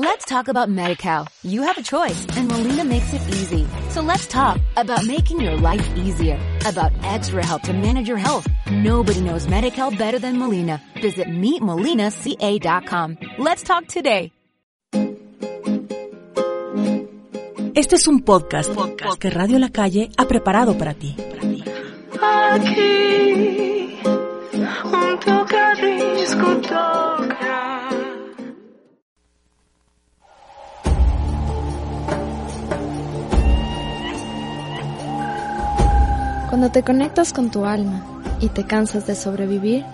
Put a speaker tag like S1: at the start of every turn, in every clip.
S1: Let's talk about MediCal. You have a choice and Molina makes it easy. So let's talk about making your life easier, about extra help to manage your health. Nobody knows MediCal better than Molina. Visit meetmolinaca.com. Let's talk today.
S2: Este es un podcast, podcast que Radio La Calle ha preparado para ti.
S3: Aquí, un tocadisco
S4: Cuando te conectas con tu alma y te cansas de sobrevivir,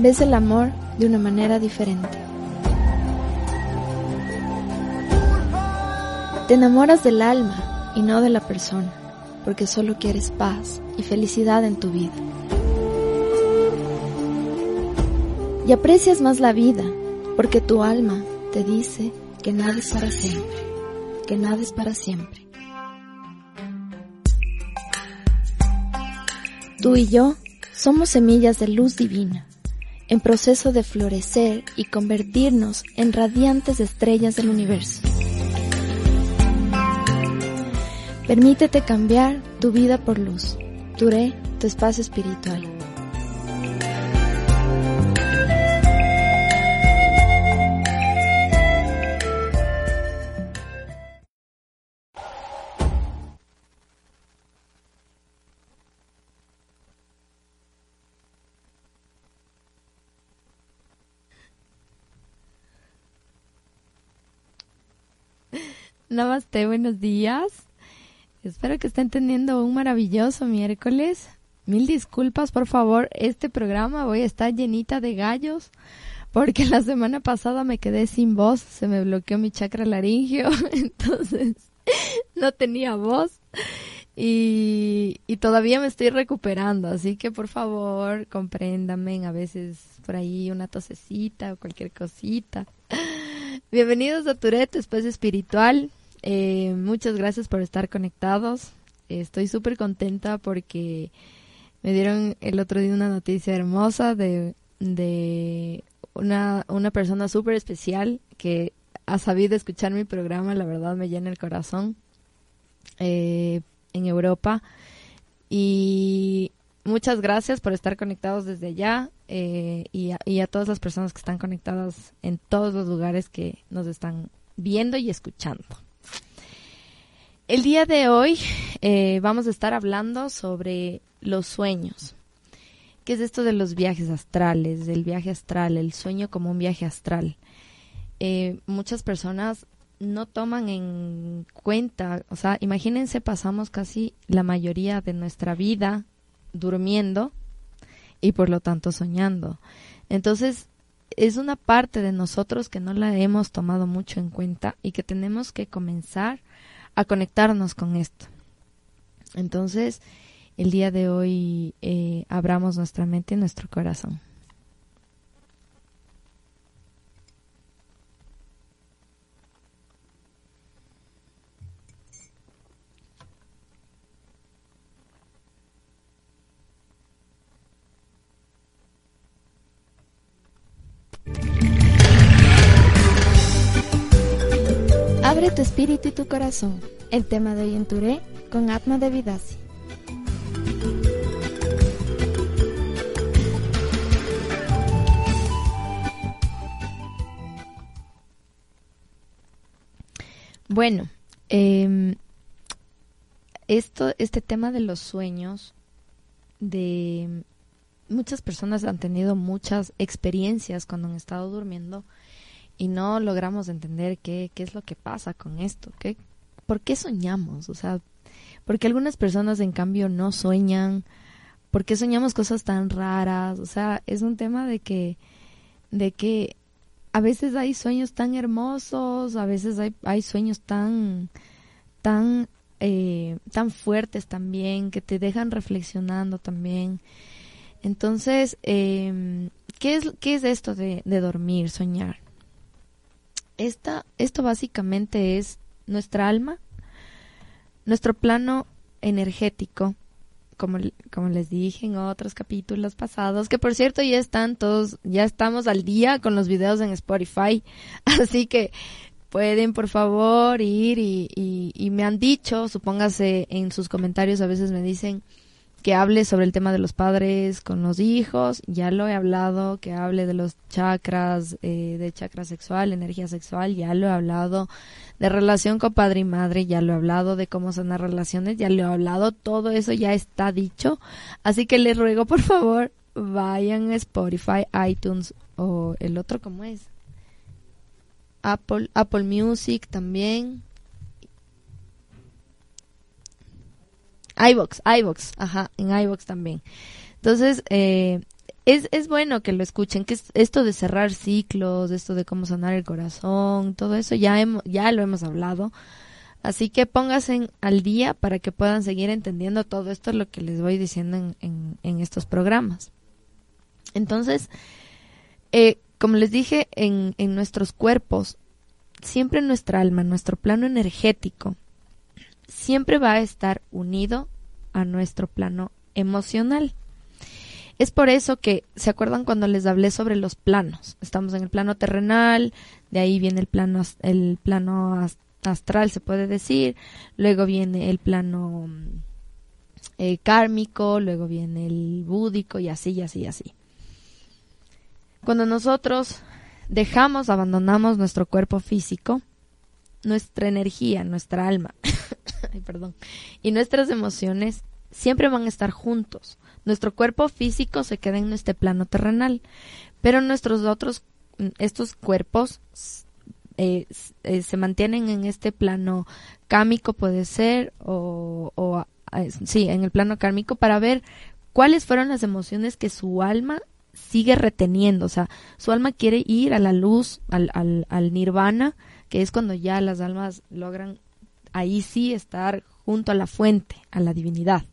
S4: ves el amor de una manera diferente. Te enamoras del alma y no de la persona, porque solo quieres paz y felicidad en tu vida. Y aprecias más la vida, porque tu alma te dice que nada es para siempre, que nada es para siempre. Tú y yo somos semillas de luz divina, en proceso de florecer y convertirnos en radiantes estrellas del universo. Permítete cambiar tu vida por luz. Turé, tu espacio espiritual. Namaste, buenos días. Espero que estén teniendo un maravilloso miércoles. Mil disculpas, por favor. Este programa voy a estar llenita de gallos porque la semana pasada me quedé sin voz. Se me bloqueó mi chakra laringio, entonces no tenía voz. Y, y todavía me estoy recuperando, así que por favor compréndame a veces por ahí una tosecita o cualquier cosita. Bienvenidos a Turet, espacio espiritual. Eh, muchas gracias por estar conectados. Estoy súper contenta porque me dieron el otro día una noticia hermosa de, de una, una persona súper especial que ha sabido escuchar mi programa. La verdad me llena el corazón eh, en Europa. Y muchas gracias por estar conectados desde allá eh, y, a, todas las personas que están conectadas en todos los lugares que nos están viendo y escuchando. El día de hoy eh, vamos a estar hablando sobre los sueños. ¿Qué es esto de los viajes astrales, del viaje astral, el sueño como un viaje astral? Eh, muchas personas no toman en cuenta, o sea, imagínense, pasamos casi la mayoría de nuestra vida durmiendo y por lo tanto soñando. Entonces, es una parte de nosotros que no la hemos tomado mucho en cuenta y que tenemos que comenzar a conectarnos con esto. Entonces, el día de hoy eh, abramos nuestra mente y nuestro corazón. Espíritu y tu corazón. El tema de hoy en Touré con Atma de Vidasi. Bueno, eh, esto, este tema de los sueños, de muchas personas han tenido muchas experiencias cuando han estado durmiendo y no logramos entender qué, qué es lo que pasa con esto, qué, por qué soñamos, o sea, porque algunas personas en cambio no sueñan, por qué soñamos cosas tan raras, o sea, es un tema de que, de que a veces hay sueños tan hermosos, a veces hay, hay sueños tan, tan, eh, tan fuertes también, que te dejan reflexionando también. Entonces, eh, ¿qué, es, ¿qué es esto de, de dormir, soñar? Esta, esto básicamente es nuestra alma, nuestro plano energético, como, les dije en otros capítulos pasados, que por cierto ya están todos, ya estamos al día con los videos en Spotify, así que pueden por favor ir y, y, y me han dicho, supóngase en sus comentarios a veces me dicen que hable sobre el tema de los padres con los hijos, ya lo he hablado, que hable de los chakras, eh, de chakra sexual, energía sexual, ya lo he hablado, de relación con padre y madre, ya lo he hablado, de cómo son las relaciones, ya lo he hablado, todo eso ya está dicho, así que les ruego por favor, vayan a Spotify, iTunes o el otro, ¿cómo es? Apple, Apple Music también, iBox, iBox, ajá, en iBox también. Entonces, eh, es, es bueno que lo escuchen, que es esto de cerrar ciclos, esto de cómo sanar el corazón, todo eso ya, hemos, ya lo hemos hablado. Así que pónganse al día para que puedan seguir entendiendo todo esto, lo que les voy diciendo en, en, en estos programas. Entonces, eh, como les dije, en, en nuestros cuerpos, siempre nuestra alma, nuestro plano energético, siempre va a estar unido a nuestro plano emocional. Es por eso que, ¿se acuerdan cuando les hablé sobre los planos? Estamos en el plano terrenal, de ahí viene el plano, el plano astral, se puede decir, luego viene el plano eh, kármico, luego viene el búdico y así, y así, y así. Cuando nosotros dejamos, abandonamos nuestro cuerpo físico, nuestra energía, nuestra alma, perdón, y nuestras emociones siempre van a estar juntos. Nuestro cuerpo físico se queda en este plano terrenal, pero nuestros otros, estos cuerpos eh, eh, se mantienen en este plano cámico, puede ser, o, eh, sí, en el plano kármico para ver cuáles fueron las emociones que su alma sigue reteniendo. O sea, su alma quiere ir a la luz, al, al, al nirvana, que es cuando ya las almas logran ahí sí estar junto a la fuente, a la divinidad.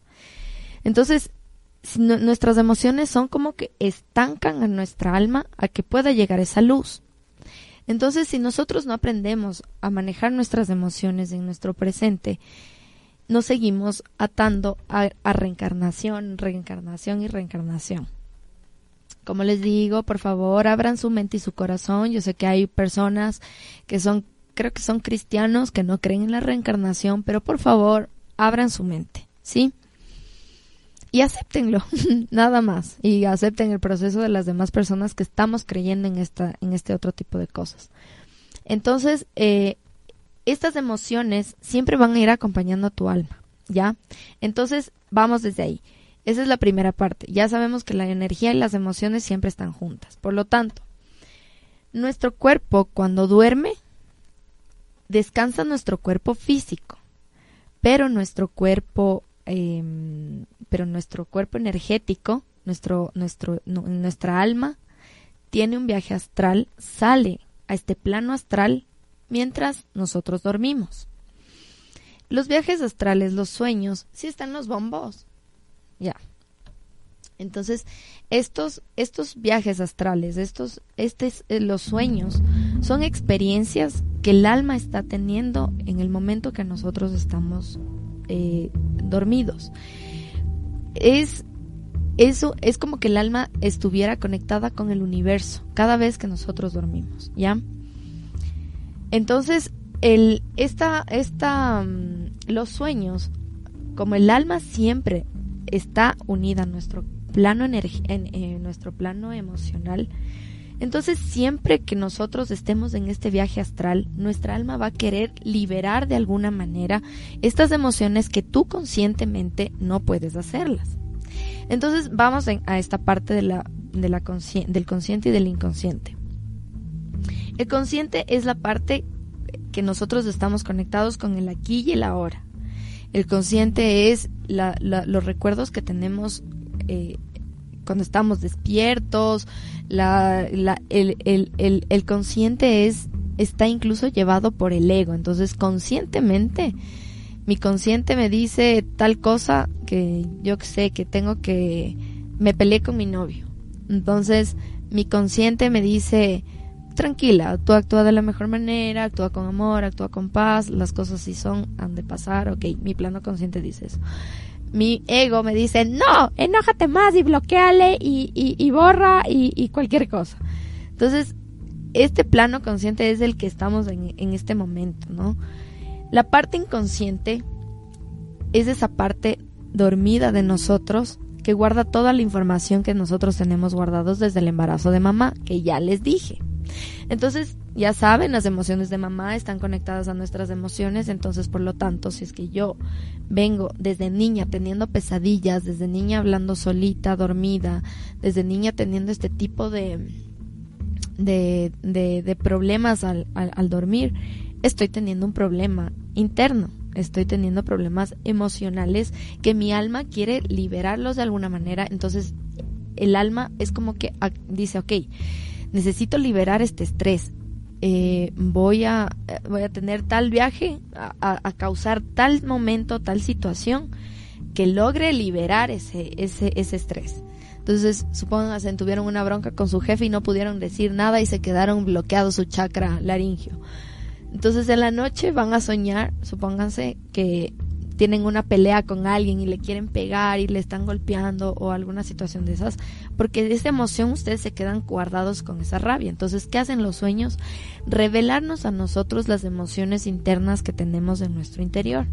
S4: Entonces, nuestras emociones son como que estancan a nuestra alma a que pueda llegar esa luz. Entonces, si nosotros no aprendemos a manejar nuestras emociones en nuestro presente, nos seguimos atando a, a reencarnación, reencarnación y reencarnación. Como les digo, por favor, abran su mente y su corazón. Yo sé que hay personas que son, creo que son cristianos, que no creen en la reencarnación, pero por favor, abran su mente, ¿sí? y acéptenlo, nada más, y acepten el proceso de las demás personas que estamos creyendo en esta, en este otro tipo de cosas. Entonces, eh, estas emociones siempre van a ir acompañando a tu alma, ¿ya? Entonces, vamos desde ahí. Esa es la primera parte. Ya sabemos que la energía y las emociones siempre están juntas. Por lo tanto, nuestro cuerpo cuando duerme, descansa nuestro cuerpo físico, pero nuestro cuerpo eh, pero nuestro cuerpo energético, nuestro, nuestro, nuestra alma, tiene un viaje astral, sale a este plano astral mientras nosotros dormimos. Los viajes astrales, los sueños, sí están los bombos. Ya. Entonces, estos, estos viajes astrales, estos, estos, eh, los sueños, son experiencias que el alma está teniendo en el momento que nosotros estamos eh, dormidos es eso es como que el alma estuviera conectada con el universo cada vez que nosotros dormimos, ¿ya? Entonces, el, esta, esta, mm, los sueños, como el alma siempre está unida a nuestro plano en, en nuestro plano emocional, entonces siempre que nosotros estemos en este viaje astral, nuestra alma va a querer liberar de alguna manera estas emociones que tú conscientemente no puedes hacerlas. Entonces vamos a esta parte de la, de la del consciente y del inconsciente. El consciente es la parte que nosotros estamos conectados con el aquí y el ahora. El consciente es los recuerdos que tenemos eh, cuando estamos despiertos. La, el, el, el, consciente es está incluso llevado por el ego. Entonces, conscientemente mi consciente me dice tal cosa que yo sé que tengo que me peleé con mi novio. Entonces, mi consciente me dice, tranquila, tú actúa de la mejor manera, actúa con amor, actúa con paz, las cosas si son, han de pasar, ok, mi plano consciente dice eso. Mi ego me dice, no, enójate más y bloqueale y, y, y borra y, y cualquier cosa. Entonces, este plano consciente es el que estamos en, en este momento, ¿no? La parte inconsciente es esa parte dormida de nosotros que guarda toda la información que nosotros tenemos guardados desde el embarazo de mamá, que ya les dije. Entonces, ya saben, las emociones de mamá están conectadas a nuestras emociones, entonces por lo tanto, si es que yo vengo desde niña teniendo pesadillas, desde niña hablando solita, dormida, desde niña teniendo este tipo de, de, de, problemas al, al dormir, estoy teniendo un problema interno estoy teniendo problemas emocionales que mi alma quiere liberarlos de alguna manera. Entonces, el alma es como que ah, dice, ok, necesito liberar este estrés. Eh, voy a voy a tener tal viaje a, causar tal momento tal situación que logre liberar ese ese ese estrés. Entonces supónganse tuvieron una bronca con su jefe y no pudieron decir nada y se quedaron bloqueados su chakra laringio. Entonces en la noche van a soñar, supónganse que tienen una pelea con alguien y le quieren pegar y le están golpeando o alguna situación de esas, porque de esa emoción ustedes se quedan guardados con esa rabia. Entonces, ¿qué hacen los sueños? Revelarnos a nosotros las emociones internas que tenemos en nuestro interior.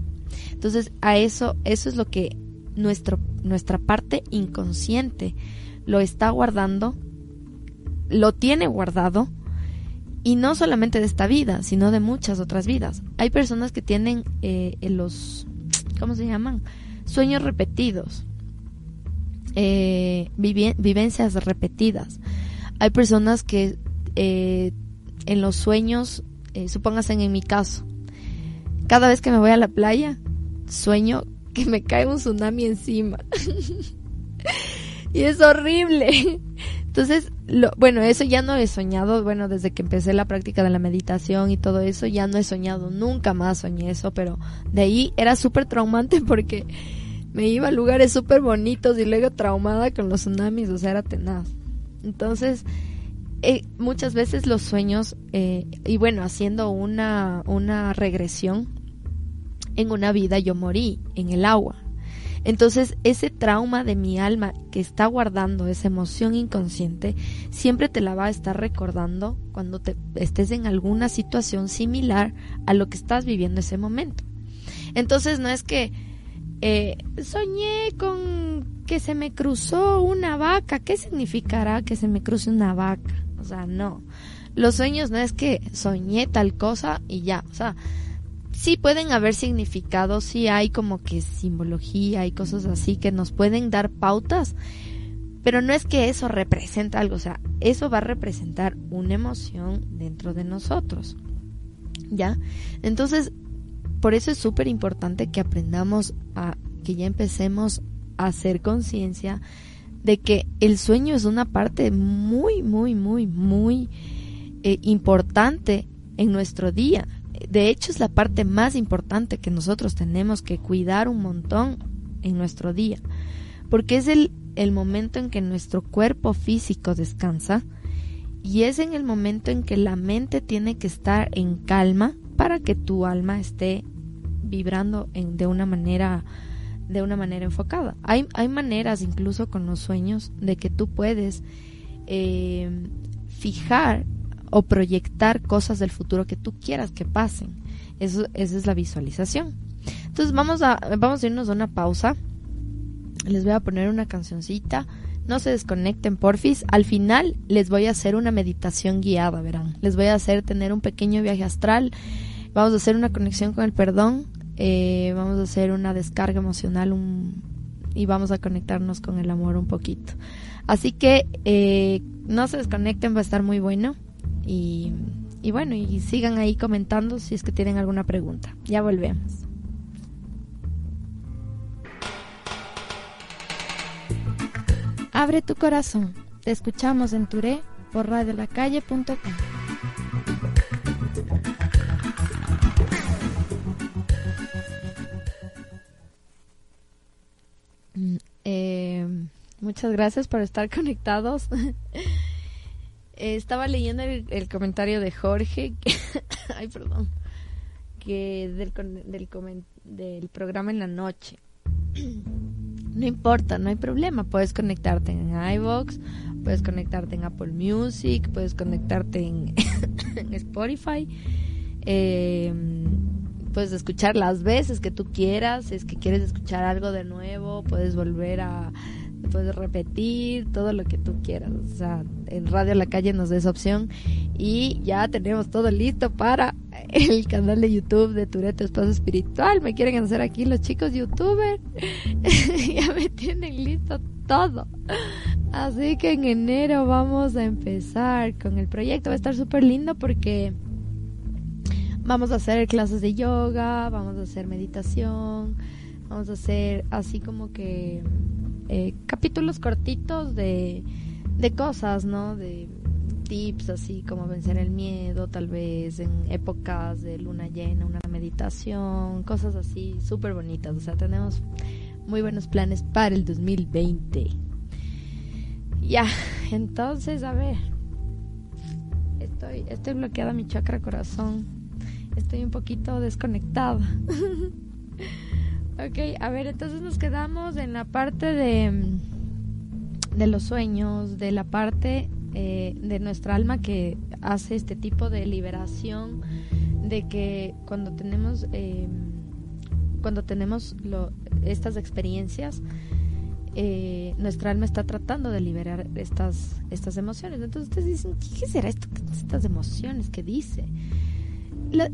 S4: Entonces, a eso, eso es lo que nuestro, nuestra parte inconsciente lo está guardando, lo tiene guardado y no solamente de esta vida, sino de muchas otras vidas. Hay personas que tienen eh, los, ¿cómo se llaman? Sueños repetidos, eh, vivencias repetidas. Hay personas que eh, en los sueños, supóngase en mi caso, cada vez que me voy a la playa, sueño que me cae un tsunami encima. y es horrible. Entonces, lo, bueno, eso ya no he soñado, bueno, desde que empecé la práctica de la meditación y todo eso, ya no he soñado, nunca más soñé eso, pero de ahí era súper traumante porque me iba a lugares súper bonitos y luego traumada con los tsunamis, o sea, era tenaz. Entonces, eh, muchas veces los sueños, eh, y bueno, haciendo una, una regresión, en una vida yo morí en el agua, entonces, ese trauma de mi alma que está guardando esa emoción inconsciente, siempre te la va a estar recordando cuando te estés en alguna situación similar a lo que estás viviendo ese momento. Entonces, no es que eh, soñé con que se me cruzó una vaca. ¿Qué significará que se me cruce una vaca? O sea, no. Los sueños no es que soñé tal cosa y ya. O sea, sí pueden haber significados, sí hay como que simbología y cosas así que nos pueden dar pautas, pero no es que eso representa algo, o sea, eso va a representar una emoción dentro de nosotros. ¿Ya? Entonces, por eso es súper importante que aprendamos a, que ya empecemos a hacer conciencia de que el sueño es una parte muy, muy, muy, muy eh, importante en nuestro día de hecho es la parte más importante que nosotros tenemos que cuidar un montón en nuestro día, porque es el, el momento en que nuestro cuerpo físico descansa y es en el momento en que la mente tiene que estar en calma para que tu alma esté vibrando en, de una manera de una manera enfocada. Hay, hay maneras incluso con los sueños de que tú puedes eh, fijar o proyectar cosas del futuro que tú quieras que pasen. Eso, esa es la visualización. Entonces vamos a, vamos a irnos a una pausa. Les voy a poner una cancioncita. No se desconecten, porfis. Al final les voy a hacer una meditación guiada, verán. Les voy a hacer tener un pequeño viaje astral. Vamos a hacer una conexión con el perdón. Eh, vamos a hacer una descarga emocional y vamos a conectarnos con el amor un poquito. Así que eh, no se desconecten, va a estar muy bueno. Y, bueno, y sigan ahí comentando si es que tienen alguna pregunta. Ya volvemos. Abre tu corazón. Te escuchamos en Touré por radiolacalle.com. Mm, eh, muchas gracias por estar conectados. Estaba leyendo el, comentario de Jorge, ay, perdón, que del, del, del programa en la noche. No importa, no hay problema. Puedes conectarte en iVoox puedes conectarte en Apple Music, puedes conectarte en, Spotify. Eh, puedes escuchar las veces que tú quieras, es que quieres escuchar algo de nuevo, puedes volver a puedes repetir todo lo que tú quieras. O sea, en Radio La Calle nos da esa opción y ya tenemos todo listo para el canal de YouTube de Tureto Espacio Espiritual. Me quieren hacer aquí los chicos youtubers. ya me tienen listo todo. Así que en enero vamos a empezar con el proyecto. Va a estar súper lindo porque vamos a hacer clases de yoga, vamos a hacer meditación, vamos a hacer así como que eh, capítulos cortitos de, de cosas, ¿no? De tips así como vencer el miedo, tal vez en épocas de luna llena, una meditación, cosas así súper bonitas. O sea, tenemos muy buenos planes para el 2020. Ya, entonces, a ver. Estoy, estoy bloqueada mi chakra corazón. Estoy un poquito desconectada. ok, a ver, entonces nos quedamos en la parte de, de los sueños, de la parte eh, de nuestra alma que hace este tipo de liberación, de que cuando tenemos, eh, cuando tenemos lo, estas experiencias, eh, nuestra alma está tratando de liberar estas, estas emociones. Entonces ustedes dicen, ¿qué será esto, estas emociones que dice?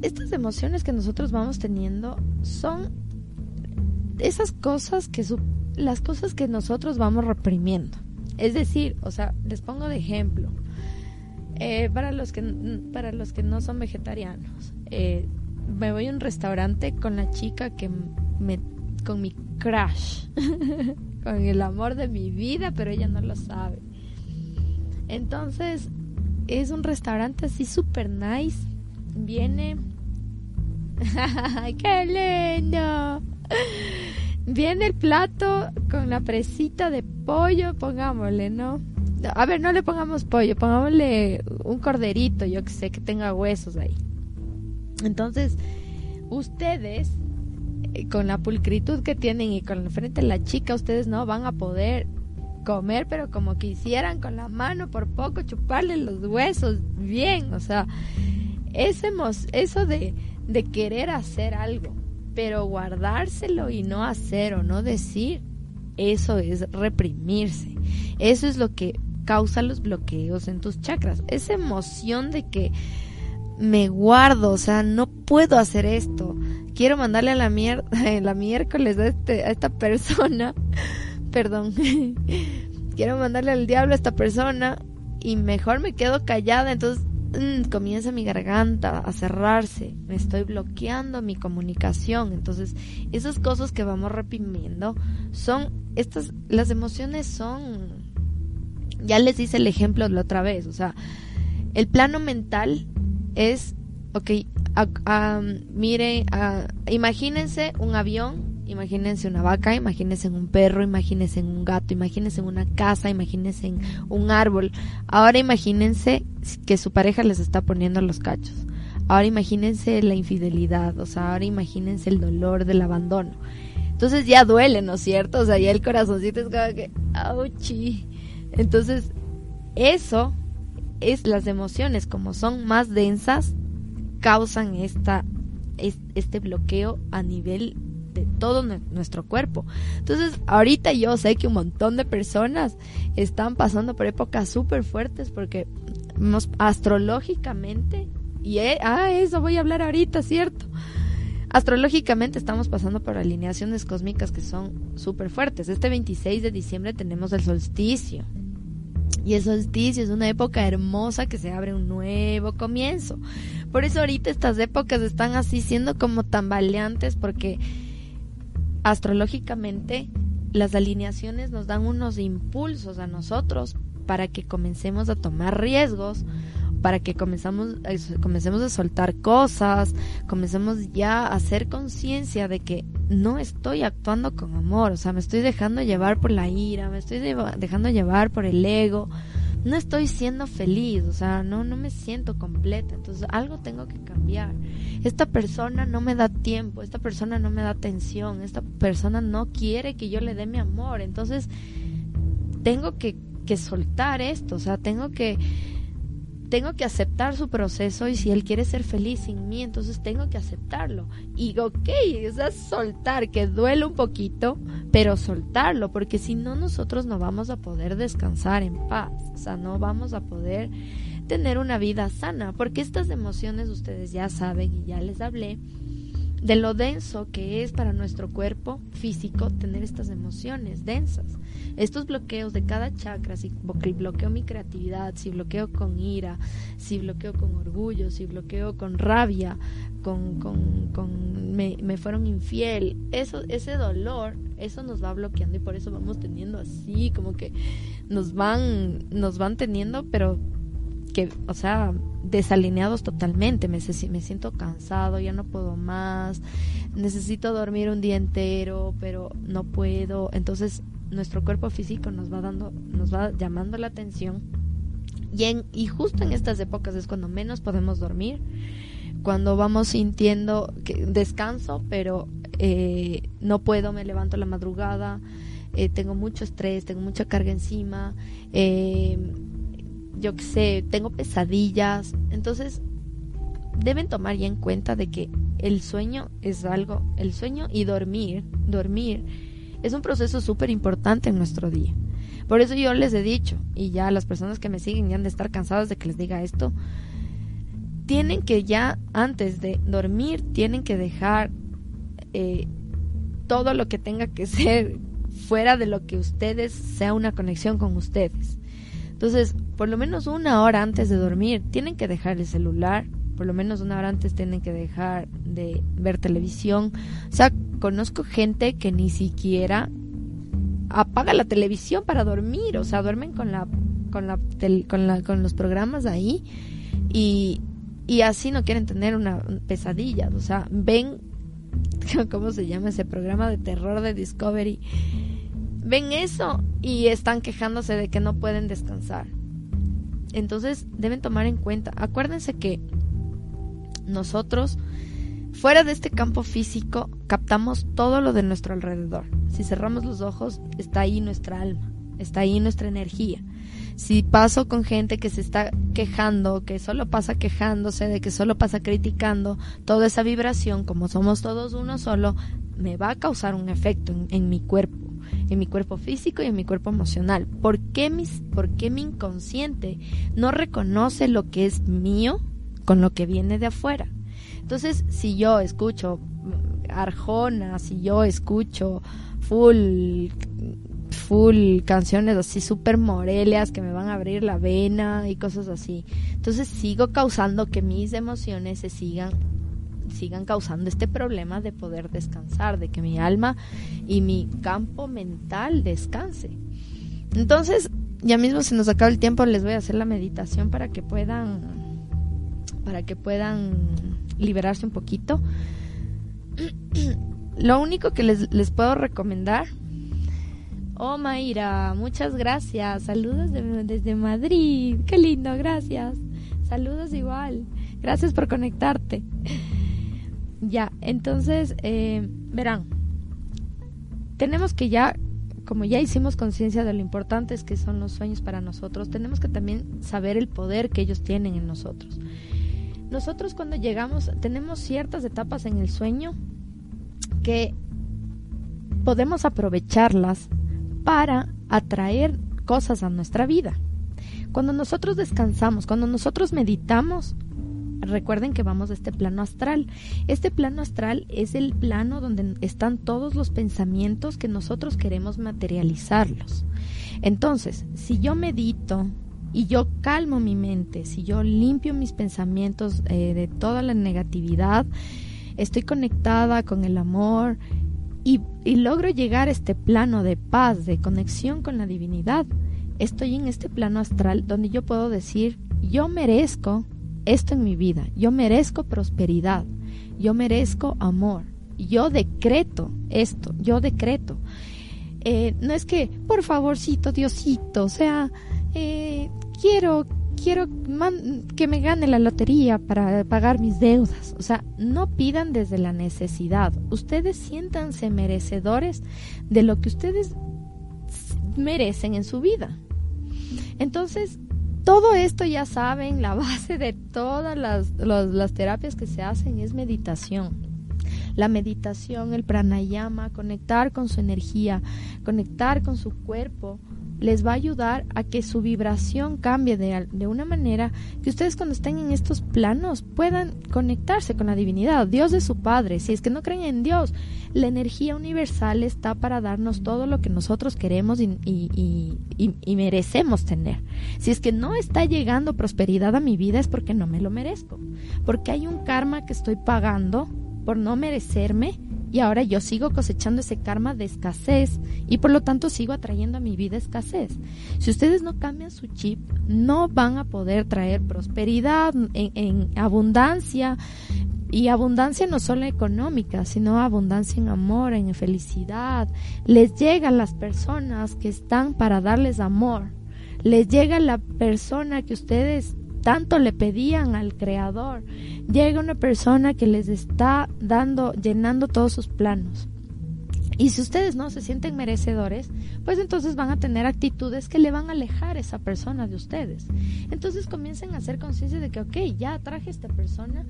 S4: estas emociones que nosotros vamos teniendo son esas cosas que las cosas que nosotros vamos reprimiendo. Es decir, o sea, les pongo de ejemplo. Eh, para los que para los que no son vegetarianos, eh, me voy a un restaurante con la chica que me con mi crush, con el amor de mi vida, pero ella no lo sabe. Entonces, es un restaurante así super nice. Viene. ¡Qué lindo! Viene el plato con la presita de pollo, pongámosle, ¿no? A ver, no le pongamos pollo, pongámosle un corderito, yo que sé, que tenga huesos ahí. Entonces, ustedes con la pulcritud que tienen y con la frente de la chica, ustedes no van a poder comer, pero como quisieran con la mano por poco chuparle los huesos bien, o sea, ese eso de, de querer hacer algo, pero guardárselo y no hacer o no decir, eso es reprimirse. Eso es lo que causa los bloqueos en tus chakras. Esa emoción de que me guardo, o sea, no puedo hacer esto. Quiero mandarle a la mierda, la miércoles a, este, a esta persona, perdón, quiero mandarle al diablo a esta persona y mejor me quedo callada, entonces mm, comienza mi garganta a cerrarse, me estoy bloqueando mi comunicación, entonces esas cosas que vamos reprimiendo son, estas, las emociones son, ya les hice el ejemplo la otra vez, o sea, el plano mental es, ok, mire, imagínense un avión, imagínense una vaca, imagínense un perro, imagínense un gato, imagínense una casa, imagínense un árbol. Ahora imagínense que su pareja les está poniendo los cachos. Ahora imagínense la infidelidad, o sea, ahora imagínense el dolor del abandono. Entonces ya duele, ¿no es cierto? O sea, ya el corazoncito es como que, ¡auchi! Entonces, eso es las emociones, como son más densas, causan esta, este bloqueo a nivel de todo nuestro cuerpo. Entonces, ahorita yo sé que un montón de personas están pasando por épocas súper fuertes porque astrológicamente, y eh, ah, eso voy a hablar ahorita, ¿cierto? Astrológicamente estamos pasando por alineaciones cósmicas que son súper fuertes. Este 26 de diciembre tenemos el solsticio. Y el solsticio es una época hermosa que se abre un nuevo comienzo. Por eso ahorita estas épocas están así siendo como tambaleantes porque astrológicamente las alineaciones nos dan unos impulsos a nosotros para que comencemos a tomar riesgos para que comenzamos, comencemos a soltar cosas, comencemos ya a hacer conciencia de que no estoy actuando con amor, o sea, me estoy dejando llevar por la ira, me estoy dejando llevar por el ego, no estoy siendo feliz, o sea, no, no me siento completa, entonces algo tengo que cambiar. Esta persona no me da tiempo, esta persona no me da atención, esta persona no quiere que yo le dé mi amor, entonces tengo que que soltar esto, o sea, tengo que tengo que aceptar su proceso y si él quiere ser feliz sin mí, entonces tengo que aceptarlo. Y ok, es soltar, que duele un poquito, pero soltarlo, porque si no nosotros no vamos a poder descansar en paz, o sea, no vamos a poder tener una vida sana, porque estas emociones ustedes ya saben y ya les hablé, de lo denso que es para nuestro cuerpo físico tener estas emociones densas. Estos bloqueos de cada chakra, si bloqueo mi creatividad, si bloqueo con ira, si bloqueo con orgullo, si bloqueo con rabia, con, con, con me, me fueron infiel, eso, ese dolor, eso nos va bloqueando y por eso vamos teniendo así, como que nos van, nos van teniendo, pero que, o sea, desalineados totalmente, me, me siento cansado, ya no puedo más, necesito dormir un día entero, pero no puedo, entonces nuestro cuerpo físico nos va dando, nos va llamando la atención y, en, y justo en estas épocas es cuando menos podemos dormir, cuando vamos sintiendo que descanso, pero eh, no puedo, me levanto la madrugada, eh, tengo mucho estrés, tengo mucha carga encima, eh, yo qué sé, tengo pesadillas. Entonces, deben tomar ya en cuenta de que el sueño es algo, el sueño y dormir, dormir, es un proceso súper importante en nuestro día. Por eso yo les he dicho, y ya las personas que me siguen ya han de estar cansadas de que les diga esto, tienen que ya antes de dormir, tienen que dejar eh, todo lo que tenga que ser fuera de lo que ustedes sea una conexión con ustedes. Entonces, por lo menos una hora antes de dormir, tienen que dejar el celular, por lo menos una hora antes tienen que dejar de ver televisión. O sea, conozco gente que ni siquiera apaga la televisión para dormir, o sea, duermen con la con la, con, la con los programas ahí y, y así no quieren tener una pesadilla, o sea, ven ¿cómo se llama ese programa de terror de Discovery? ven eso y están quejándose de que no pueden descansar. Entonces deben tomar en cuenta, acuérdense que nosotros fuera de este campo físico captamos todo lo de nuestro alrededor. Si cerramos los ojos, está ahí nuestra alma, está ahí nuestra energía. Si paso con gente que se está quejando, que solo pasa quejándose, de que solo pasa criticando, toda esa vibración, como somos todos uno solo, me va a causar un efecto en, mi cuerpo en mi cuerpo físico y en mi cuerpo emocional. ¿Por qué, mis, ¿Por qué mi inconsciente no reconoce lo que es mío con lo que viene de afuera? Entonces, si yo escucho Arjona, si yo escucho full full canciones así súper morelias que me van a abrir la vena y cosas así. Entonces sigo causando que mis emociones se sigan sigan causando este problema de poder descansar, de que mi alma y mi campo mental descanse. Entonces, ya mismo se nos acaba el tiempo, les voy a hacer la meditación para que puedan para que puedan liberarse un poquito. Lo único que les, les puedo recomendar Oh, Mayra, muchas gracias. Saludos desde Madrid. Qué lindo, gracias. Saludos igual. Gracias por conectarte. Ya, entonces, eh, verán, tenemos que ya, como ya hicimos conciencia de lo importantes que son los sueños para nosotros, tenemos que también saber el poder que ellos tienen en nosotros. Nosotros cuando llegamos, tenemos ciertas etapas en el sueño que podemos aprovecharlas para atraer cosas a nuestra vida. Cuando nosotros descansamos, cuando nosotros meditamos, recuerden que vamos a este plano astral. Este plano astral es el plano donde están todos los pensamientos que nosotros queremos materializarlos. Entonces, si yo medito y yo calmo mi mente, si yo limpio mis pensamientos eh, de toda la negatividad, estoy conectada con el amor y, logro llegar a este plano de paz, de conexión con la divinidad, estoy en este plano astral donde yo puedo decir, yo merezco esto en mi vida. Yo merezco prosperidad. Yo merezco amor. Yo decreto esto. Yo decreto. Eh, no es que, por favorcito, Diosito, o sea, eh, quiero, quiero que me gane la lotería para pagar mis deudas. O sea, no pidan desde la necesidad. Ustedes siéntanse merecedores de lo que ustedes merecen en su vida. Entonces, todo esto ya saben, la base de todas las, las terapias que se hacen es meditación la meditación, el pranayama, conectar con su energía, conectar con su cuerpo, les va a ayudar a que su vibración cambie de, de, una manera que ustedes cuando estén en estos planos puedan conectarse con la divinidad. Dios es su Padre. Si es que no creen en Dios, la energía universal está para darnos todo lo que nosotros queremos y, y, y, y merecemos tener. Si es que no está llegando prosperidad a mi vida es porque no me lo merezco. Porque hay un karma que estoy pagando por no merecerme y ahora yo sigo cosechando ese karma de escasez y por lo tanto sigo atrayendo a mi vida escasez. Si ustedes no cambian su chip, no van a poder traer prosperidad en, abundancia y abundancia no solo económica, sino abundancia en amor, en felicidad. Les llegan las personas que están para darles amor. Les llega la persona que ustedes tanto le pedían al creador. Llega una persona que les está dando, llenando todos sus planos. Y si ustedes no se sienten merecedores, pues entonces van a tener actitudes que le van a alejar a esa persona de ustedes. Entonces comiencen a hacer conciencia de que, ok, ya traje a esta persona,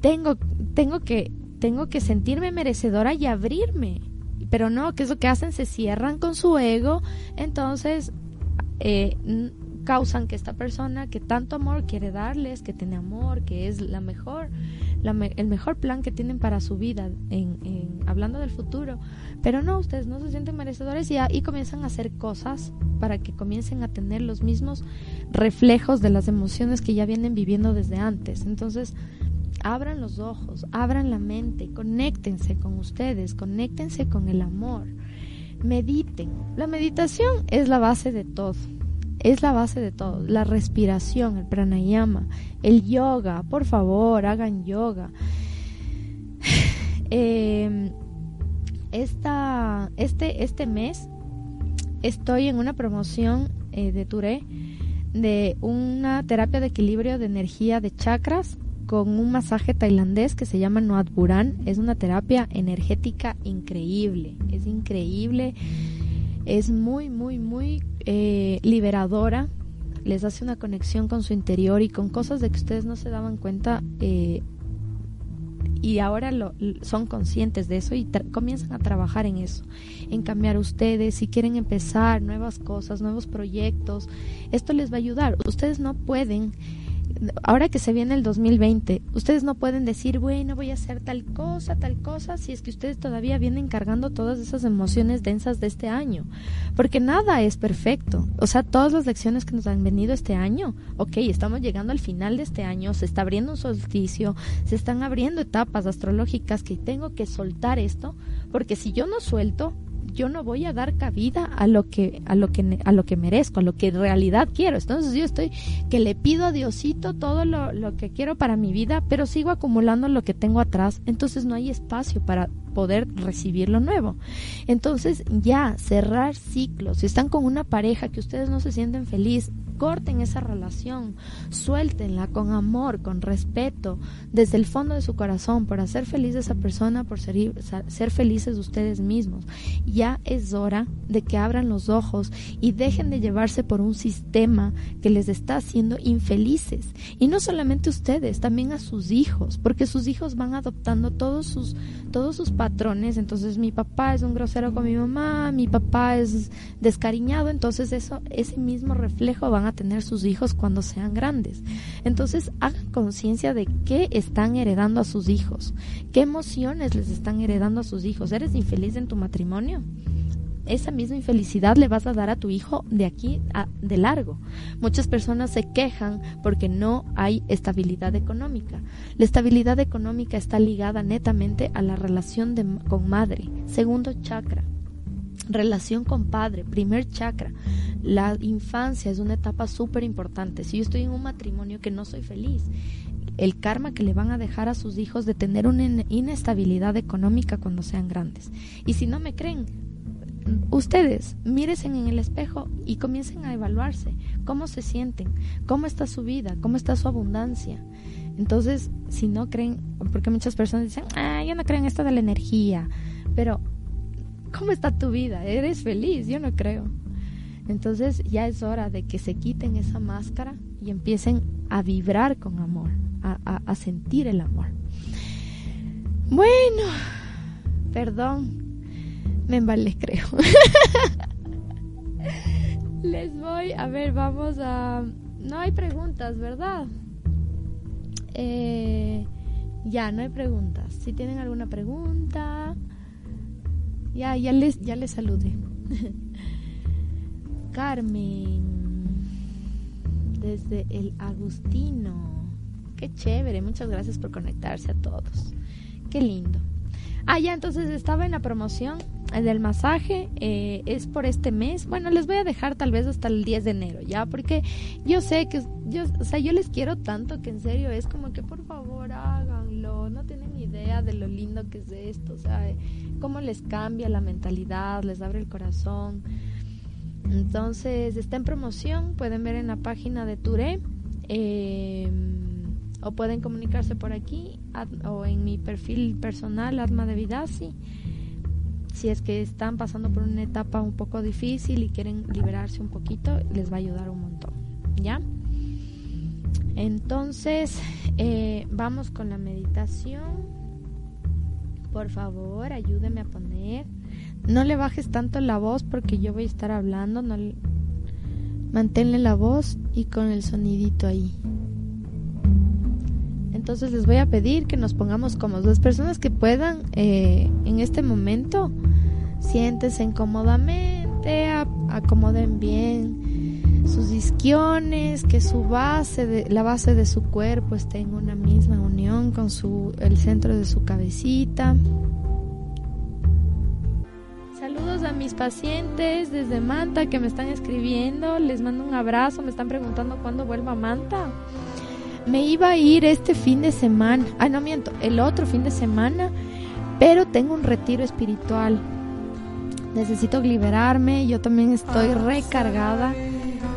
S4: tengo, tengo, que, tengo que sentirme merecedora y abrirme. Pero no, que es lo que hacen? Se cierran con su ego, entonces eh, causan que esta persona que tanto amor quiere darles, que tiene amor, que es la mejor, el mejor plan que tienen para su vida, en, hablando del futuro, pero no, ustedes no se sienten merecedores y, y comienzan a hacer cosas para que comiencen a tener los mismos reflejos de las emociones que ya vienen viviendo desde antes. Entonces, abran los ojos, abran la mente, conéctense con ustedes, conéctense con el amor, mediten. La meditación es la base de todo es la base de todo. La respiración, el pranayama, el yoga, por favor, hagan yoga. Eh, esta, este, este mes estoy en una promoción eh, de Touré de una terapia de equilibrio de energía de chakras con un masaje tailandés que se llama Noat Buran. Es una terapia energética increíble, es increíble, es muy, muy, muy eh, liberadora, les hace una conexión con su interior y con cosas de que ustedes no se daban cuenta eh, y ahora lo, son conscientes de eso y comienzan a trabajar en eso, en cambiar ustedes, si quieren empezar nuevas cosas, nuevos proyectos, esto les va a ayudar. Ustedes no pueden ahora que se viene el 2020, ustedes no pueden decir, bueno, voy a hacer tal cosa, tal cosa, si es que ustedes todavía vienen cargando todas esas emociones densas de este año, porque nada es perfecto. O sea, todas las lecciones que nos han venido este año, ok, estamos llegando al final de este año, se está abriendo un solsticio, se están abriendo etapas astrológicas que tengo que soltar esto, porque si yo no suelto, yo no voy a dar cabida a lo que a lo que a lo que merezco, a lo que en realidad quiero. Entonces yo estoy que le pido a Diosito todo lo, lo que quiero para mi vida, pero sigo acumulando lo que tengo atrás, entonces no hay espacio para poder recibir lo nuevo. Entonces ya cerrar ciclos, si están con una pareja que ustedes no se sienten feliz, corten esa relación, suéltenla con amor, con respeto, desde el fondo de su corazón, por hacer feliz a esa persona, por ser, ser felices ustedes mismos. Ya es hora de que abran los ojos y dejen de llevarse por un sistema que les está haciendo infelices. Y no solamente ustedes, también a sus hijos, porque sus hijos van adoptando todos sus, todos sus. Entonces mi papá es un grosero con mi mamá, mi papá es descariñado, entonces eso, ese mismo reflejo van a tener sus hijos cuando sean grandes. Entonces, hagan conciencia de qué están heredando a sus hijos, qué emociones les están heredando a sus hijos. ¿Eres infeliz en tu matrimonio? Esa misma infelicidad le vas a dar a tu hijo de aquí a de largo. Muchas personas se quejan porque no hay estabilidad económica. La estabilidad económica está ligada netamente a la relación de, con madre, segundo chakra. Relación con padre, primer chakra. La infancia es una etapa súper importante. Si yo estoy en un matrimonio que no soy feliz, el karma que le van a dejar a sus hijos de tener una inestabilidad económica cuando sean grandes. Y si no me creen, ustedes mírense en el espejo y comiencen a evaluarse cómo se sienten, cómo está su vida, cómo está su abundancia. Entonces, si no creen, porque muchas personas dicen, ah, yo no creo en esto de la energía, pero ¿cómo está tu vida? ¿Eres feliz? Yo no creo. Entonces ya es hora de que se quiten esa máscara y empiecen a vibrar con amor, a sentir el amor. Bueno, perdón, me embalé creo. Les voy, a ver, vamos a... No hay preguntas, ¿verdad? Eh, ya, no hay preguntas. Si tienen alguna pregunta, ya, ya les, ya les saludé. Carmen, desde el Agustino. Qué chévere, muchas gracias por conectarse a todos. Qué lindo. Ah, ya, entonces estaba en la promoción del masaje. Eh, es por este mes. Bueno, les voy a dejar tal vez hasta el 10 de enero, ¿ya? Porque yo sé que, yo, o sea, yo les quiero tanto que en serio es como que por favor háganlo. No tienen idea de lo lindo que es esto, o sea, cómo les cambia la mentalidad, les abre el corazón. Entonces, está en promoción, pueden ver en la página de Touré. Eh, o pueden comunicarse por aquí o en mi perfil personal, Atma de Vidasi. Si es que están pasando por una etapa un poco difícil y quieren liberarse un poquito, les va a ayudar un montón. ¿Ya? Entonces, eh, vamos con la meditación. Por favor, ayúdeme a poner. No le bajes tanto la voz porque yo voy a estar hablando. No Manténle la voz y con el sonidito ahí. Entonces les voy a pedir que nos pongamos cómodos. Las personas que puedan eh, en este momento, siéntense cómodamente, acomoden bien sus isquiones, que su base, de, la base de su cuerpo esté en una misma unión con su, el centro de su cabecita. Saludos a mis pacientes desde Manta que me están escribiendo. Les mando un abrazo. Me están preguntando cuándo vuelva a Manta me iba a ir este fin de semana, ah, no miento, el otro fin de semana, pero tengo un retiro espiritual. Necesito liberarme, yo también estoy recargada,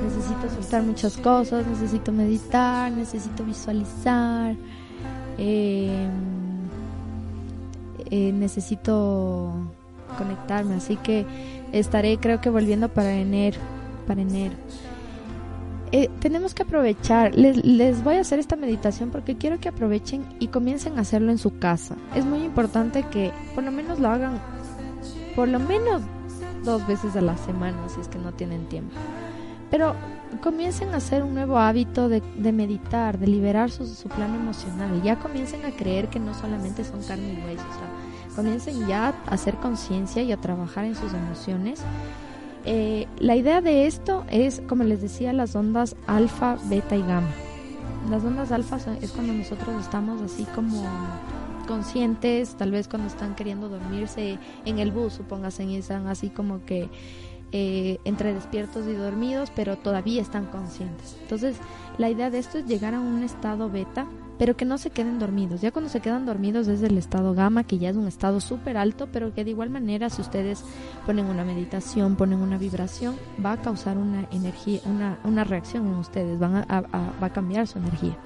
S4: necesito soltar muchas cosas, necesito meditar, necesito visualizar, eh, eh, necesito conectarme, así que estaré creo que volviendo para enero, para enero. Eh, tenemos que aprovechar, les, les, voy a hacer esta meditación porque quiero que aprovechen y comiencen a hacerlo en su casa. Es muy importante que por lo menos lo hagan por lo menos dos veces a la semana si es que no tienen tiempo. Pero comiencen a hacer un nuevo hábito de, de meditar, de liberar su, su, plano emocional. Ya comiencen a creer que no solamente son carne y hueso. O sea, comiencen ya a hacer conciencia y a trabajar en sus emociones eh, la idea de esto es, como les decía, las ondas alfa, beta y gamma. Las ondas alfa es cuando nosotros estamos así como conscientes, tal vez cuando están queriendo dormirse en el bus, supóngase, y están así como que eh, entre despiertos y dormidos, pero todavía están conscientes. Entonces, la idea de esto es llegar a un estado beta, pero que no se queden dormidos. Ya cuando se quedan dormidos es el estado gamma, que ya es un estado súper alto, pero que de igual manera si ustedes ponen una meditación, ponen una vibración, va a causar una energía, una, una reacción en ustedes, van a, va a cambiar su energía.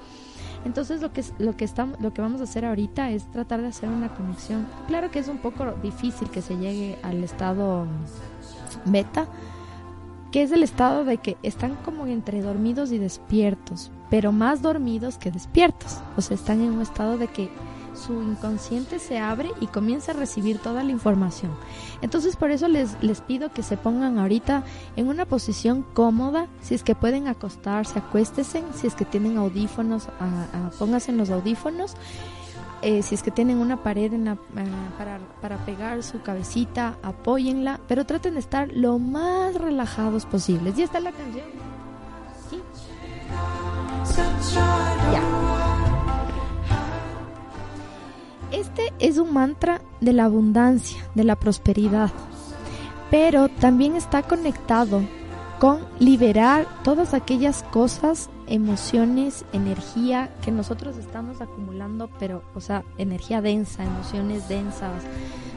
S4: Entonces lo que lo que estamos lo que vamos a hacer ahorita es tratar de hacer una conexión. Claro que es un poco difícil que se llegue al estado beta, que es el estado de que están como entre dormidos y despiertos, pero más dormidos que despiertos. O sea, están en un estado de que su inconsciente se abre y comienza a recibir toda la información. Entonces por eso les, les pido que se pongan ahorita en una posición cómoda, si es que pueden acostarse, acuéstese, si es que tienen audífonos, a, a, pónganse en los audífonos eh, si es que tienen una pared para, pegar su cabecita, apóyenla, pero traten de estar lo más relajados posibles. ¿Ya está la canción? Ya. Este es un mantra de la abundancia, de la prosperidad, pero también está conectado con liberar todas aquellas cosas, emociones, energía que nosotros estamos acumulando, pero, o sea, energía densa, emociones densas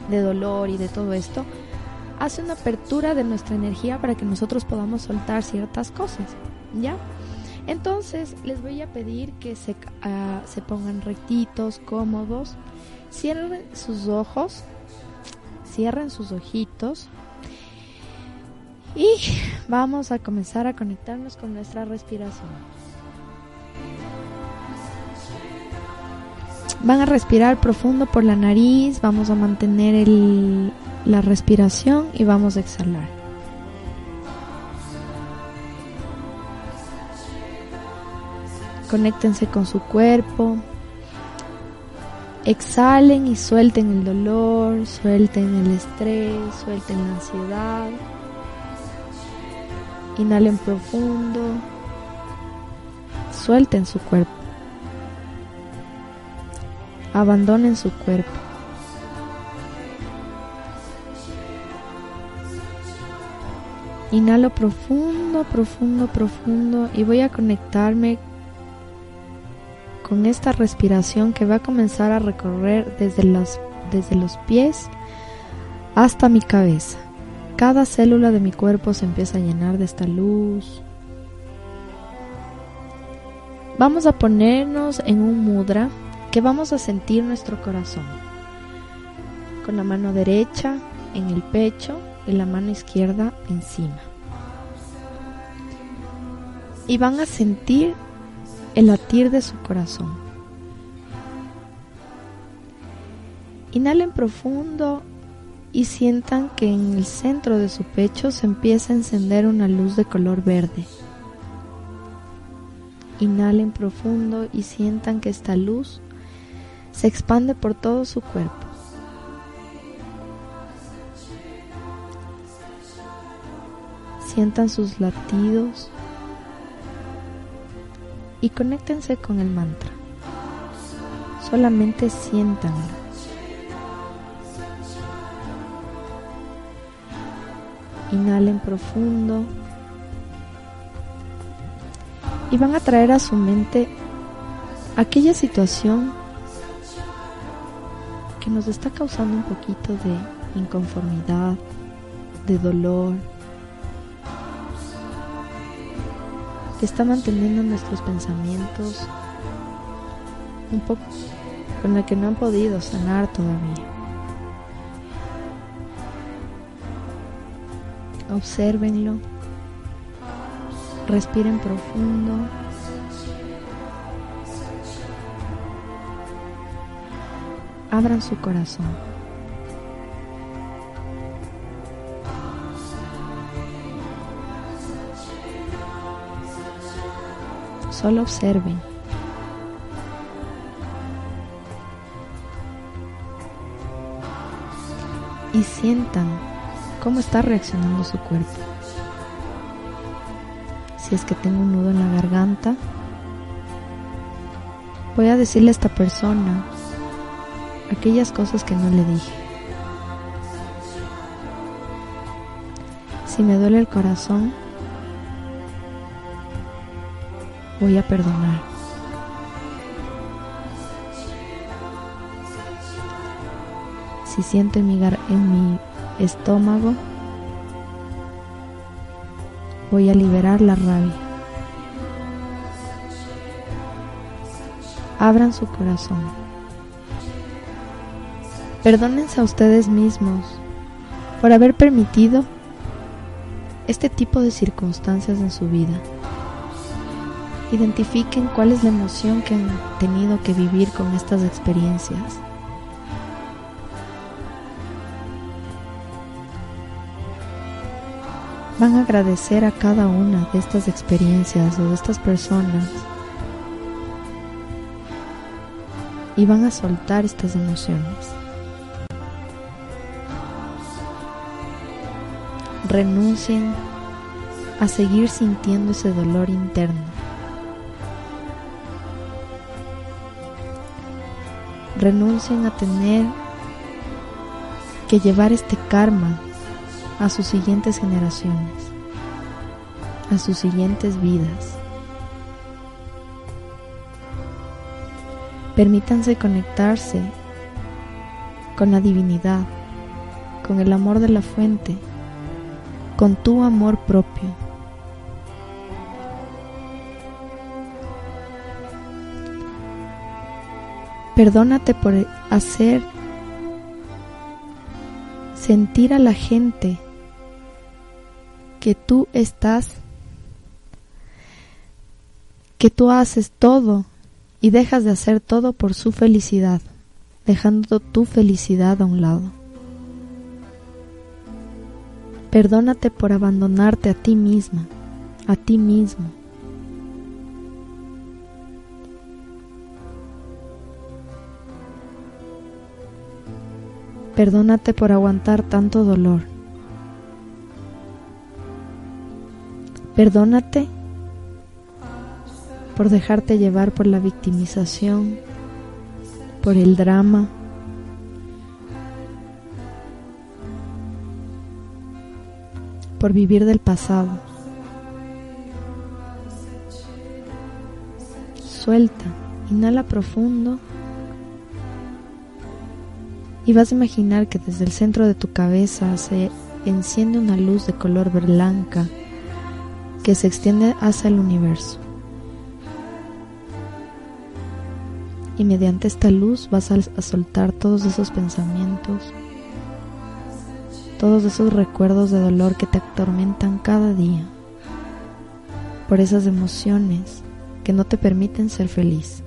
S4: de dolor y de todo esto, hace una apertura de nuestra energía para que nosotros podamos soltar ciertas cosas, ¿ya? Entonces les voy a pedir que se, uh, se pongan rectitos, cómodos, cierren sus ojos, cierren sus ojitos Y vamos a comenzar a conectarnos con nuestra respiración. Van a respirar profundo por la nariz, vamos a mantener el, la respiración y vamos a exhalar. Conéctense con su cuerpo. Exhalen y suelten el dolor, suelten el estrés, suelten la ansiedad. Inhalen profundo. Suelten su cuerpo. Abandonen su cuerpo. Inhalo profundo, profundo, profundo y voy a conectarme con esta respiración que va a comenzar a recorrer desde los, desde los pies hasta mi cabeza. Cada célula de mi cuerpo se empieza a llenar de esta luz. Vamos a ponernos en un mudra que vamos a sentir nuestro corazón. Con la mano derecha en el pecho y la mano izquierda encima. Y van a sentir el latir de su corazón. Inhalen profundo y sientan que en el centro de su pecho se empieza a encender una luz de color verde. Inhalen profundo y sientan que esta luz se expande por todo su cuerpo. Sientan sus latidos y conéctense con el mantra. Solamente siéntanlo. Inhalen profundo y van a traer a su mente aquella situación que nos está causando un poquito de inconformidad, de dolor, que está manteniendo nuestros pensamientos un poco con el que no han podido sanar todavía. Obsérvenlo, respiren profundo. Abran su corazón. Solo observen. Y sientan cómo está reaccionando su cuerpo. Si es que tengo un nudo en la garganta, voy a decirle a esta persona aquellas cosas que no le dije. Si me duele el corazón, voy a perdonar. Si siento en mi, en mi estómago, voy a liberar la rabia. Abran su corazón. Perdónense a ustedes mismos por haber permitido este tipo de circunstancias en su vida. Identifiquen cuál es la emoción que han tenido que vivir con estas experiencias. Van a agradecer a cada una de estas experiencias o de estas personas y van a soltar estas emociones. Renuncien a seguir sintiendo ese dolor interno. renuncien a tener que llevar este karma a sus siguientes generaciones, a sus siguientes vidas. Permítanse conectarse con la divinidad, con el amor de la fuente, con tu amor propio. Perdónate por hacer sentir a la gente que tú estás, que tú haces todo y dejas de hacer todo por su felicidad, dejando tu felicidad a un lado. Perdónate por abandonarte a ti misma, a ti mismo. Perdónate por aguantar tanto dolor. Perdónate por dejarte llevar por la victimización, por el drama, por vivir del pasado. Suelta, inhala profundo. Y vas a imaginar que desde el centro de tu cabeza se enciende una luz de color blanca que se extiende hacia el universo. Y mediante esta luz vas a, soltar todos esos pensamientos, todos esos recuerdos de dolor que te atormentan cada día, por esas emociones que no te permiten ser feliz.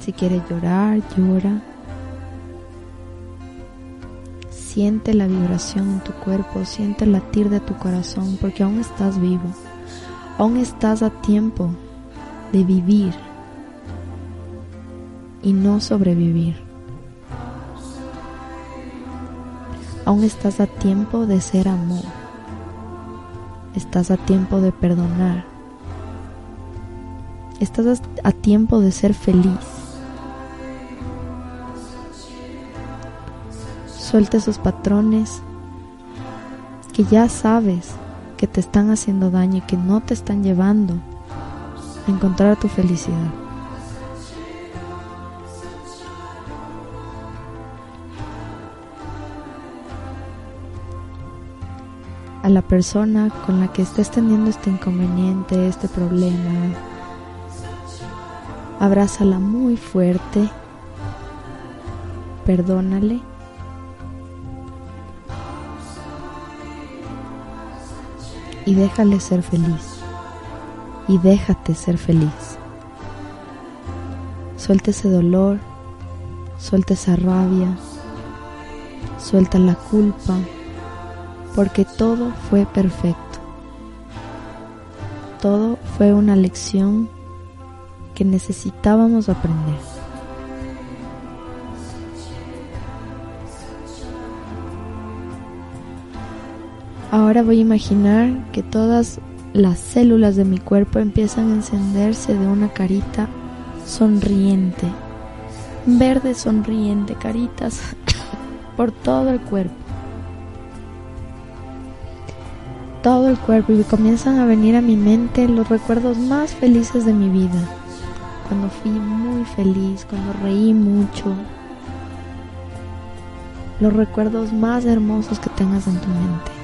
S4: Si quieres llorar, llora. Siente la vibración en tu cuerpo, siente el latir de tu corazón, porque aún estás vivo, aún estás a tiempo de vivir y no sobrevivir. Aún estás a tiempo de ser amor. Estás a tiempo de perdonar. Estás a tiempo de ser feliz. Suelta esos patrones que ya sabes que te están haciendo daño y que no te están llevando a encontrar tu felicidad. a la persona con la que estés teniendo este inconveniente, este problema. Abrázala muy fuerte. Perdónale. Y déjale ser feliz. Y déjate ser feliz. Suelta ese dolor. Suelta esa rabia. Suelta la culpa porque todo fue perfecto. Todo fue una lección que necesitábamos aprender. Ahora voy a imaginar que todas las células de mi cuerpo empiezan a encenderse de una carita sonriente, verde sonriente, caritas por todo el cuerpo. todo el cuerpo y comienzan a venir a mi mente los recuerdos más felices de mi vida. Cuando fui muy feliz, cuando reí mucho. Los recuerdos más hermosos que tengas en tu mente.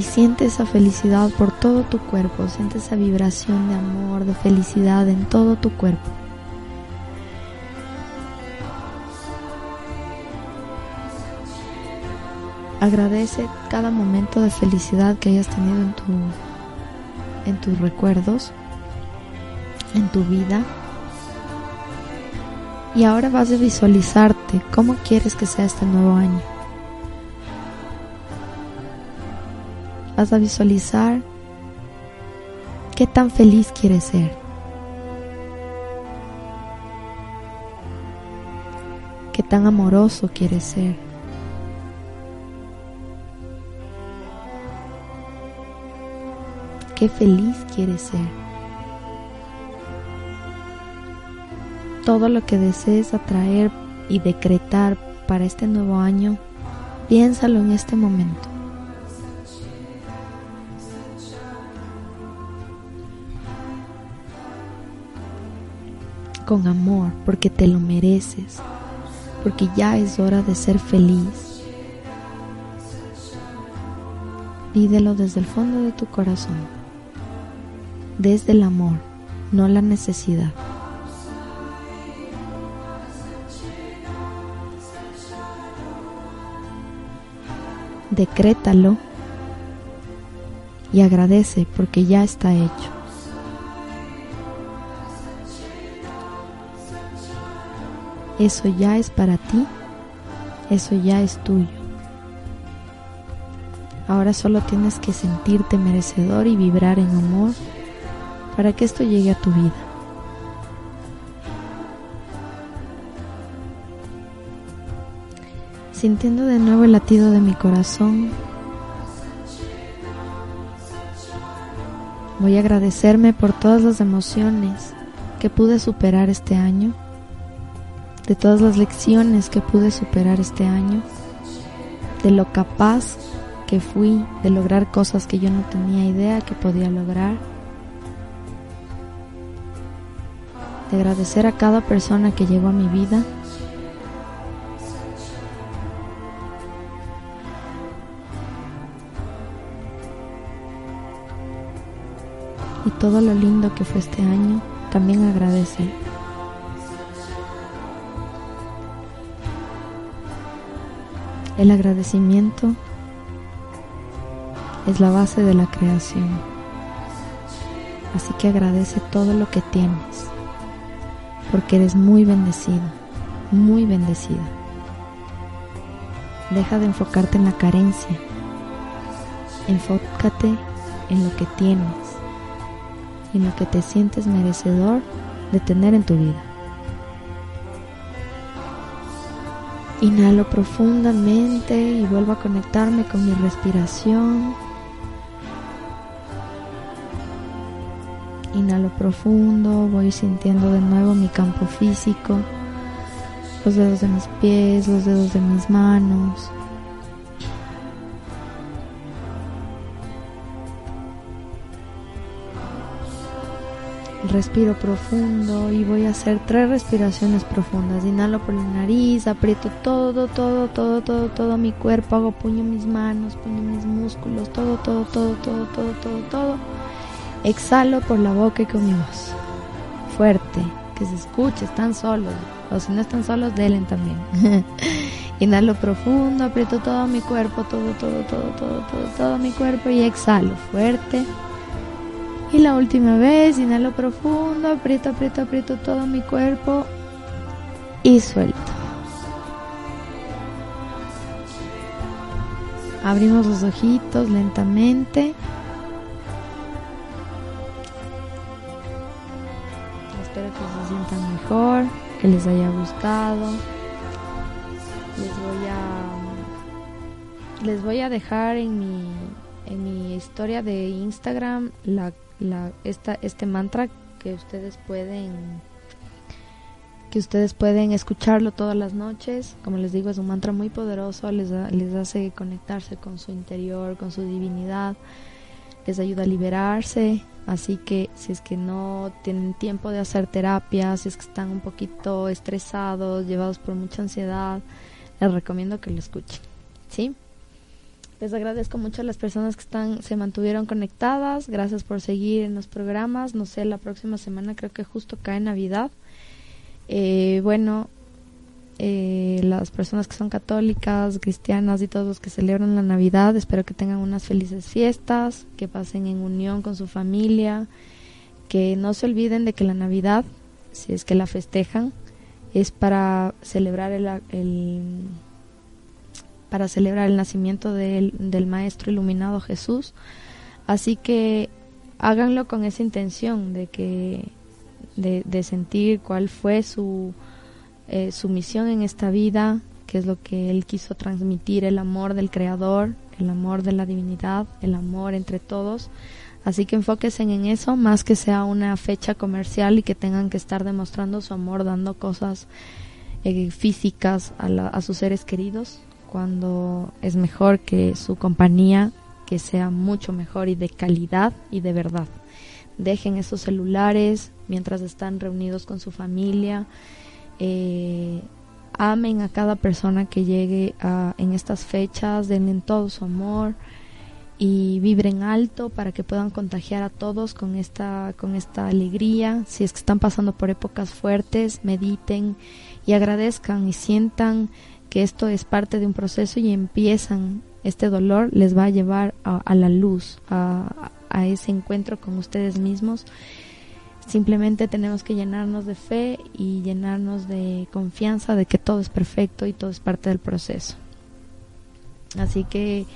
S4: Y siente esa felicidad por todo tu cuerpo, siente esa vibración de amor, de felicidad en todo tu cuerpo. Agradece cada momento de felicidad que hayas tenido en tu en tus recuerdos, en tu vida. Y ahora vas a visualizarte cómo quieres que sea este nuevo año. Vas a visualizar qué tan feliz quieres ser. Qué tan amoroso quieres ser. qué feliz quieres ser. Todo lo que desees atraer y decretar para este nuevo año, piénsalo en este momento. con amor porque te lo mereces, porque ya es hora de ser feliz. Pídelo desde el fondo de tu corazón, desde el amor, no la necesidad. Decrétalo y agradece porque ya está hecho. Eso ya es para ti, eso ya es tuyo. Ahora solo tienes que sentirte merecedor y vibrar en amor para que esto llegue a tu vida. Sintiendo de nuevo el latido de mi corazón, voy a agradecerme por todas las emociones que pude superar este año, de todas las lecciones que pude superar este año, de lo capaz que fui de lograr cosas que yo no tenía idea que podía lograr, de agradecer a cada persona que llegó a mi vida y todo lo lindo que fue este año, también agradece. El agradecimiento es la base de la creación. Así que agradece todo lo que tienes, porque eres muy bendecido, muy bendecida. Deja de enfocarte en la carencia, enfócate en lo que tienes en lo que te sientes merecedor de tener en tu vida. Inhalo profundamente y vuelvo a conectarme con mi respiración. Inhalo profundo, voy sintiendo de nuevo mi campo físico, los dedos de mis pies, los dedos de mis manos. Respiro profundo y voy a hacer tres respiraciones profundas. Inhalo por la nariz, aprieto todo, todo, todo, todo, todo mi cuerpo, hago puño mis manos, puño mis músculos, todo, todo, todo, todo, todo, todo, todo. Exhalo por la boca y con mi voz. Fuerte, que se escuche, están solos. O si no están solos, delen también. Inhalo profundo, aprieto todo mi cuerpo, todo, todo, todo, todo, todo, todo mi cuerpo y exhalo fuerte. Y la última vez, inhalo profundo, aprieto, aprieto, aprieto todo mi cuerpo y suelto. Abrimos los ojitos lentamente. Espero que se sientan mejor, que les haya gustado. Les voy a les voy a dejar en mi en mi historia de Instagram la la, esta, este mantra que ustedes pueden que ustedes pueden escucharlo todas las noches. Como les digo, es un mantra muy poderoso, les, les hace conectarse con su interior, con su divinidad, les ayuda a liberarse. Así que si es que no tienen tiempo de hacer terapia, si es que están un poquito estresados, llevados por mucha ansiedad, les recomiendo que lo escuchen. ¿Sí? Les agradezco mucho a las personas que están, se mantuvieron conectadas. Gracias por seguir en los programas. No sé, la próxima semana creo que justo cae Navidad. Eh, bueno, eh, las personas que son católicas, cristianas y todos los que celebran la Navidad, espero que tengan unas felices fiestas, que pasen en unión con su familia, que no se olviden de que la Navidad, si es que la festejan, es para celebrar el, el para celebrar el nacimiento del, del Maestro Iluminado Jesús. Así que háganlo con esa intención de que de, sentir cuál fue su, eh, su misión en esta vida, qué es lo que él quiso transmitir, el amor del Creador, el amor de la divinidad, el amor entre todos. Así que enfóquense en eso, más que sea una fecha comercial y que tengan que estar demostrando su amor dando cosas eh, físicas a, a sus seres queridos cuando es mejor que su compañía que sea mucho mejor y de calidad y de verdad. Dejen esos celulares mientras están reunidos con su familia. Eh, amen a cada persona que llegue a, en estas fechas, denle todo su amor y vibren alto para que puedan contagiar a todos con esta, con esta alegría. Si es que están pasando por épocas fuertes, mediten y agradezcan y sientan que esto es parte de un proceso y empiezan este dolor les va a llevar a, la luz, a, a ese encuentro con ustedes mismos. Simplemente tenemos que llenarnos de fe y llenarnos de confianza de que todo es perfecto y todo es parte del proceso. Así que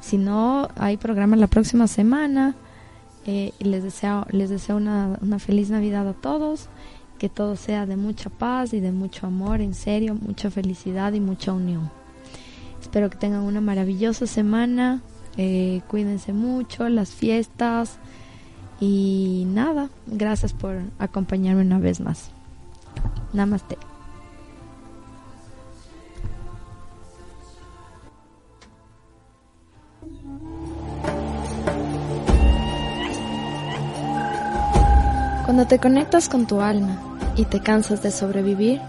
S4: si no hay programa la próxima semana, eh, les deseo, les deseo una, una feliz Navidad a todos, que todo sea de mucha paz y de mucho amor, en serio, mucha felicidad y mucha unión. Espero que tengan una maravillosa semana, eh, cuídense mucho, las fiestas y nada, gracias por acompañarme una vez más. Namaste. Cuando te conectas con tu alma y te cansas de sobrevivir,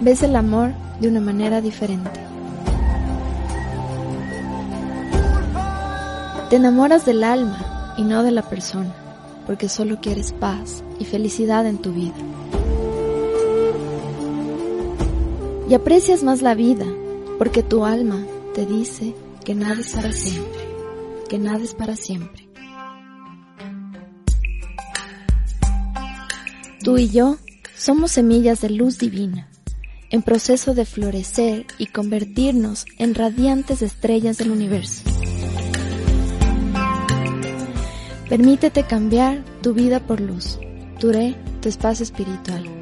S4: ves el amor de una manera diferente. Te enamoras del alma y no de la persona, porque solo quieres paz y felicidad en tu vida. Y aprecias más la vida, porque tu alma te dice que nada es para siempre, que nada es para siempre. Tú y yo somos semillas de luz divina, en proceso de florecer y convertirnos en radiantes estrellas del universo. Permítete cambiar tu vida por luz. Duré tu espacio espiritual.